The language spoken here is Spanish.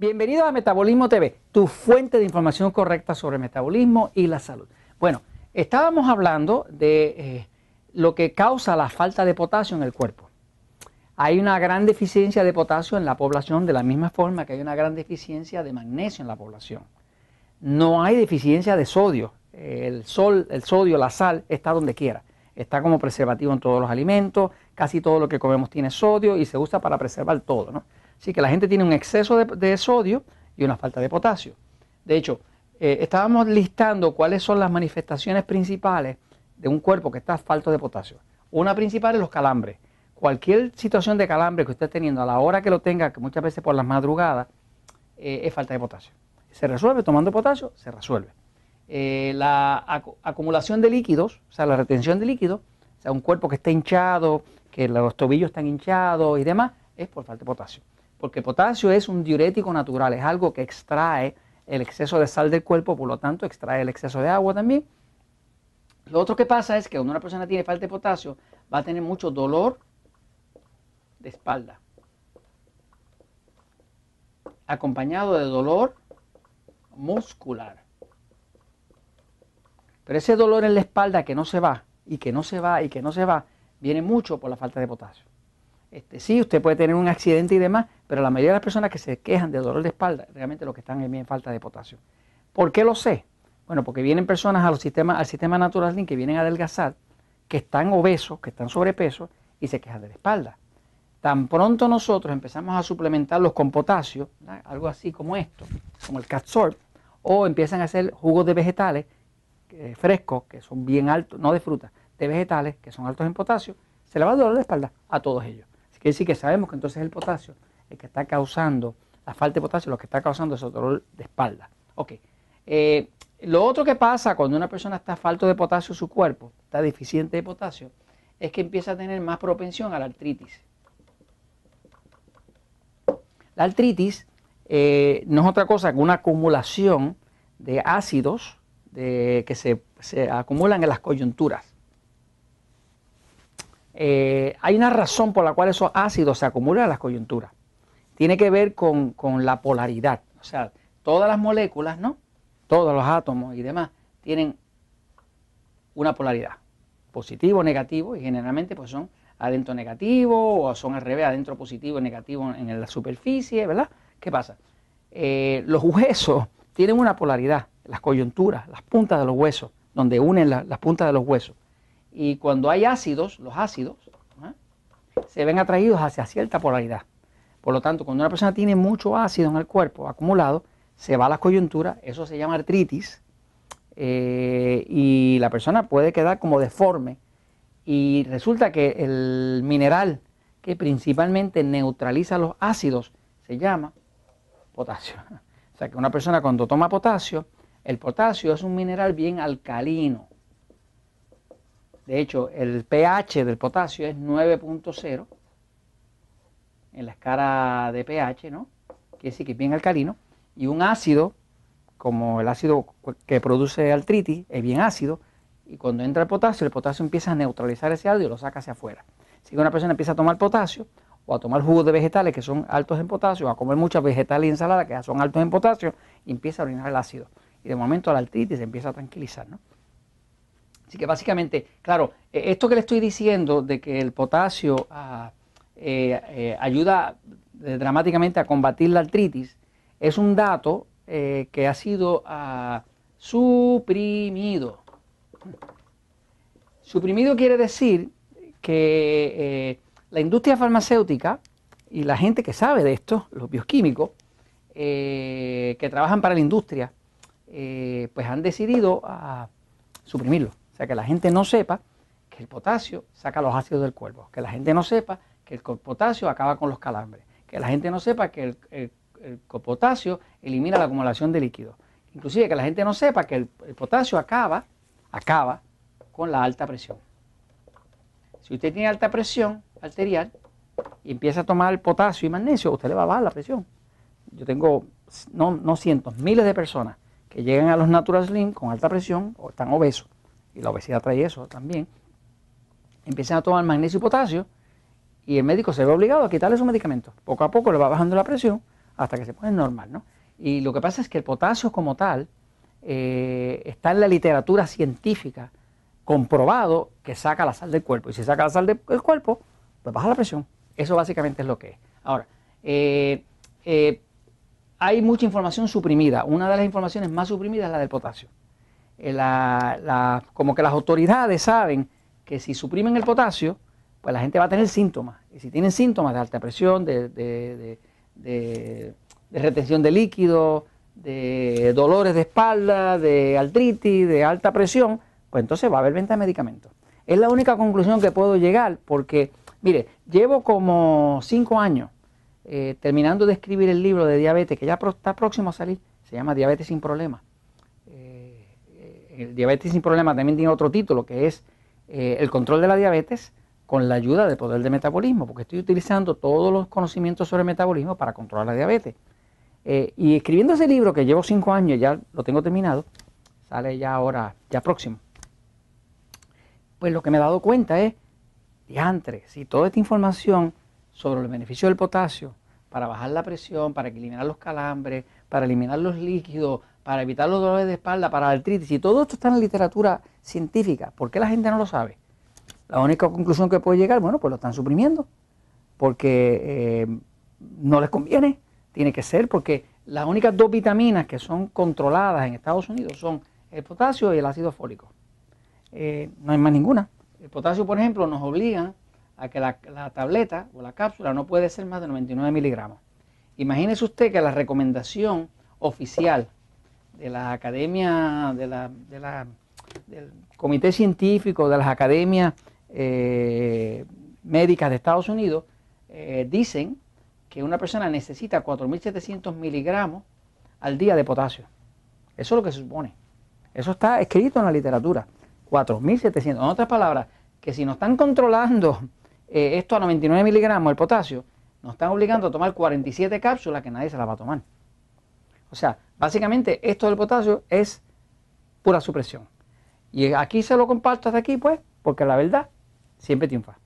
Bienvenido a Metabolismo TV, tu fuente de información correcta sobre metabolismo y la salud. Bueno, estábamos hablando de eh, lo que causa la falta de potasio en el cuerpo. Hay una gran deficiencia de potasio en la población de la misma forma que hay una gran deficiencia de magnesio en la población. No hay deficiencia de sodio. El, sol, el sodio, la sal, está donde quiera. Está como preservativo en todos los alimentos, casi todo lo que comemos tiene sodio y se usa para preservar todo. ¿no? Así que la gente tiene un exceso de, sodio y una falta de potasio. De hecho, eh, estábamos listando cuáles son las manifestaciones principales de un cuerpo que está falto de potasio. Una principal es los calambres. Cualquier situación de calambre que usted esté teniendo a la hora que lo tenga, que muchas veces por las madrugadas, eh, es falta de potasio. Se resuelve tomando potasio, se resuelve. Eh, la acumulación de líquidos, o sea, la retención de líquidos, o sea, un cuerpo que está hinchado, que los tobillos están hinchados y demás, es por falta de potasio porque potasio es un diurético natural, es algo que extrae el exceso de sal del cuerpo, por lo tanto extrae el exceso de agua también. Lo otro que pasa es que cuando una persona tiene falta de potasio va a tener mucho dolor de espalda, acompañado de dolor muscular. Pero ese dolor en la espalda que no se va, y que no se va, y que no se va, viene mucho por la falta de potasio. Este, sí, usted puede tener un accidente y demás, pero la mayoría de las personas que se quejan de dolor de espalda, realmente lo que están es bien falta de potasio. ¿Por qué lo sé? Bueno, porque vienen personas al sistema Natural que vienen a adelgazar, que están obesos, que están sobrepeso y se quejan de la espalda. Tan pronto nosotros empezamos a suplementarlos con potasio, algo así como esto, como el Catsorb, o empiezan a hacer jugos de vegetales eh, frescos, que son bien altos, no de fruta, de vegetales, que son altos en potasio, se le va el dolor de espalda a todos ellos. Quiere decir que sabemos que entonces el potasio, el que está causando, la falta de potasio, lo que está causando es dolor de espalda. Ok. Eh, lo otro que pasa cuando una persona está falto de potasio en su cuerpo, está deficiente de potasio, es que empieza a tener más propensión a la artritis. La artritis eh, no es otra cosa que una acumulación de ácidos que se acumulan en las coyunturas. Eh, hay una razón por la cual esos ácidos se acumulan en las coyunturas. Tiene que ver con, la polaridad. O sea, todas las moléculas, ¿no? Todos los átomos y demás tienen una polaridad. Positivo, negativo, y generalmente pues son adentro negativo o son al revés, adentro positivo y negativo en la superficie, ¿verdad? ¿Qué pasa? Eh, los huesos tienen una polaridad, las coyunturas, las puntas de los huesos, donde unen las puntas de los huesos. Y cuando hay ácidos, los ácidos ¿eh? se ven atraídos hacia cierta polaridad. Por lo tanto, cuando una persona tiene mucho ácido en el cuerpo acumulado, se va a las coyunturas, eso se llama artritis, eh, y la persona puede quedar como deforme. Y resulta que el mineral que principalmente neutraliza los ácidos se llama potasio. O sea que una persona cuando toma potasio, el potasio es un mineral bien alcalino. De hecho, el pH del potasio es 9.0 en la escala de pH, ¿no? Quiere decir que es bien alcalino. Y un ácido, como el ácido que produce artritis, es bien ácido. Y cuando entra el potasio, el potasio empieza a neutralizar ese ácido y lo saca hacia afuera. Si una persona empieza a tomar potasio, o a tomar jugos de vegetales que son altos en potasio, o a comer muchas vegetales y ensaladas que son altos en potasio, empieza a orinar el ácido. Y de momento la artritis se empieza a tranquilizar, ¿no? Así que básicamente, claro, e, esto que le estoy diciendo de que el potasio ah, eh, eh, ayuda eh, dramáticamente a combatir la artritis es un dato que ha sido ah, suprimido. Suprimido quiere decir que la industria farmacéutica y la gente que sabe de esto, los bioquímicos, que trabajan para la industria, pues han decidido ah, suprimirlo. O sea, que la gente no sepa que el potasio saca los ácidos del cuerpo, que la gente no sepa que el potasio acaba con los calambres, que la gente no sepa que el, potasio elimina la acumulación de líquidos, inclusive que la gente no sepa que el, potasio acaba, acaba con la alta presión. Si usted tiene alta presión arterial y empieza a tomar potasio y magnesio, usted le va a bajar la presión. Yo tengo, no, no cientos, miles de personas que llegan a los Natural Slim con alta presión o están obesos y la obesidad trae eso también, empiezan a tomar magnesio y potasio y el médico se ve obligado a quitarle su medicamento. Poco a poco le va bajando la presión hasta que se pone normal, ¿no? Y lo que pasa es que el potasio como tal eh, está en la literatura científica comprobado que saca la sal del cuerpo. Y si saca la sal del cuerpo, pues baja la presión. Eso básicamente es lo que es. Ahora, eh, eh, hay mucha información suprimida. Una de las informaciones más suprimidas es la del potasio. Como que las autoridades saben que si suprimen el potasio, pues la gente va a tener síntomas. Y si tienen síntomas de alta presión, de de retención de líquido, de dolores de espalda, de artritis, de alta presión, pues entonces va a haber venta de medicamentos. Es la única conclusión que puedo llegar porque, mire, llevo como cinco años eh, terminando de escribir el libro de diabetes que ya está próximo a salir, se llama Diabetes sin Problemas. El Diabetes sin Problemas también tiene otro título que es eh, El control de la diabetes con la ayuda del poder de metabolismo, porque estoy utilizando todos los conocimientos sobre metabolismo para controlar la diabetes. Eh, y escribiendo ese libro, que llevo cinco años, ya lo tengo terminado, sale ya ahora, ya próximo. Pues lo que me he dado cuenta es, diantre, si toda esta información sobre los beneficios del potasio, para bajar la presión, para eliminar los calambres, para eliminar los líquidos, para evitar los dolores de espalda, para la artritis, y todo esto está en la literatura científica, ¿por qué la gente no lo sabe? La única conclusión que puede llegar, bueno, pues lo están suprimiendo, porque eh, no les conviene tiene que ser porque las únicas dos vitaminas que son controladas en Estados Unidos son el potasio y el ácido fólico. Eh, no hay más ninguna. El potasio, por ejemplo, nos obliga a que la, tableta o la cápsula no puede ser más de 99 miligramos. Imagínese usted que la recomendación oficial de la academia, de la, del comité científico, de las academias eh, médicas de Estados Unidos, eh, dicen que una persona necesita 4.700 miligramos al día de potasio. Eso es lo que se supone. Eso está escrito en la literatura. 4.700. En otras palabras, que si nos están controlando eh, esto a 99 miligramos, el potasio, nos están obligando a tomar 47 cápsulas que nadie se las va a tomar. O sea, básicamente esto del potasio es pura supresión. Y aquí se lo comparto hasta aquí, pues, porque la verdad siempre triunfa.